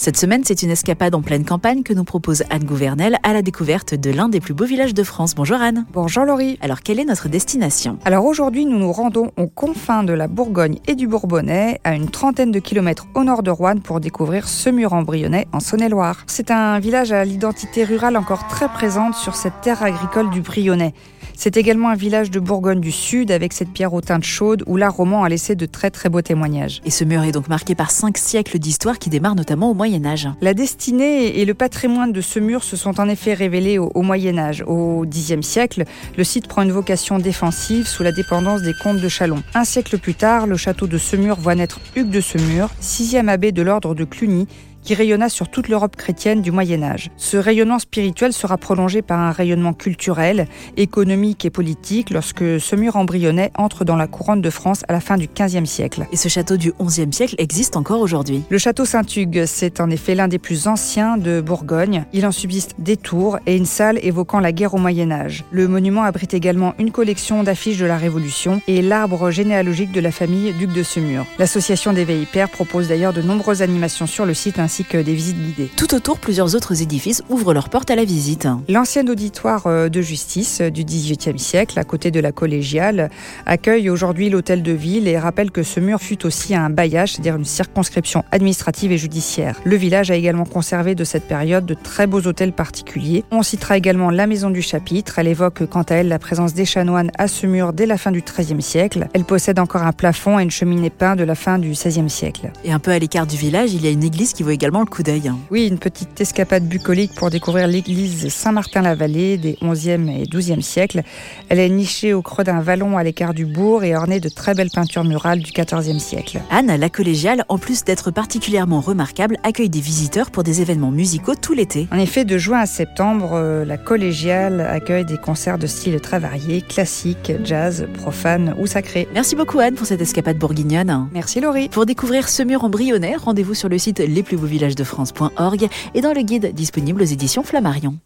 Cette semaine, c'est une escapade en pleine campagne que nous propose Anne Gouvernel à la découverte de l'un des plus beaux villages de France. Bonjour Anne. Bonjour Laurie. Alors, quelle est notre destination? Alors aujourd'hui, nous nous rendons aux confins de la Bourgogne et du Bourbonnais, à une trentaine de kilomètres au nord de Rouen pour découvrir Semur-en-Brionnais en Saône-et-Loire. C'est un village à l'identité rurale encore très présente sur cette terre agricole du Brionnais. C'est également un village de Bourgogne du Sud avec cette pierre aux teintes chaudes où l'art roman a laissé de très très beaux témoignages. Et ce mur est donc marqué par cinq siècles d'histoire qui démarrent notamment au Moyen La destinée et le patrimoine de ce mur se sont en effet révélés au, Moyen Âge. Au Xe siècle, le site prend une vocation défensive sous la dépendance des comtes de Chalon. Un siècle plus tard, le château de Semur voit naître Hugues de Semur, sixième abbé de l'ordre de Cluny, qui rayonna sur toute l'Europe chrétienne du Moyen Âge. Ce rayonnement spirituel sera prolongé par un rayonnement culturel, économique et politique lorsque ce mur embryonnais entre dans la couronne de France à la fin du XVe siècle. Et ce château du XIe siècle existe encore aujourd'hui Le château Saint-Hugues, c'est en effet l'un des plus anciens de Bourgogne. Il en subsiste des tours et une salle évoquant la guerre au Moyen Âge. Le monument abrite également une collection d'affiches de la Révolution et l'arbre généalogique de la famille Duc de Semur. L'association des Veilles Pères propose d'ailleurs de nombreuses animations sur le site ainsi que des visites guidées. Tout autour, plusieurs autres édifices ouvrent leurs portes à la visite. L'ancien auditoire euh, de justice euh, du XVIIIe siècle, à côté de la collégiale, accueille aujourd'hui l'hôtel de ville et rappelle que ce mur fut aussi un bailliage, c'est-à-dire une circonscription administrative et judiciaire. Le village a également conservé de cette période de très beaux hôtels particuliers. On citera également la maison du chapitre. Elle évoque quant à elle la présence des chanoines à ce mur dès la fin du XIIIe siècle. Elle possède encore un plafond et une cheminée peinte de la fin du XVIe siècle. Et un peu à l'écart du village, il y a une église qui vaut également le coup d'œil. Oui, une petite escapade bucolique pour découvrir l'église Saint-Martin-la-Vallée des 11e et 12e siècles. Elle est nichée au creux d'un vallon à l'écart du bourg et ornée de très belles peintures murales du 14e siècle. Anne, la collégiale, en plus d'être particulièrement remarquable, accueille des visiteurs pour des événements musicaux tout l'été. En effet, de juin à septembre, euh, la collégiale accueille des concerts de styles très variés, classiques, jazz, profane ou sacré. Merci beaucoup Anne pour cette escapade bourguignonne. Merci Laurie. Pour découvrir ce mur embryonnaire, rendez-vous sur le site lesplusbeauxvillagesdefrance.org et dans le guide disponible aux éditions Flammarion.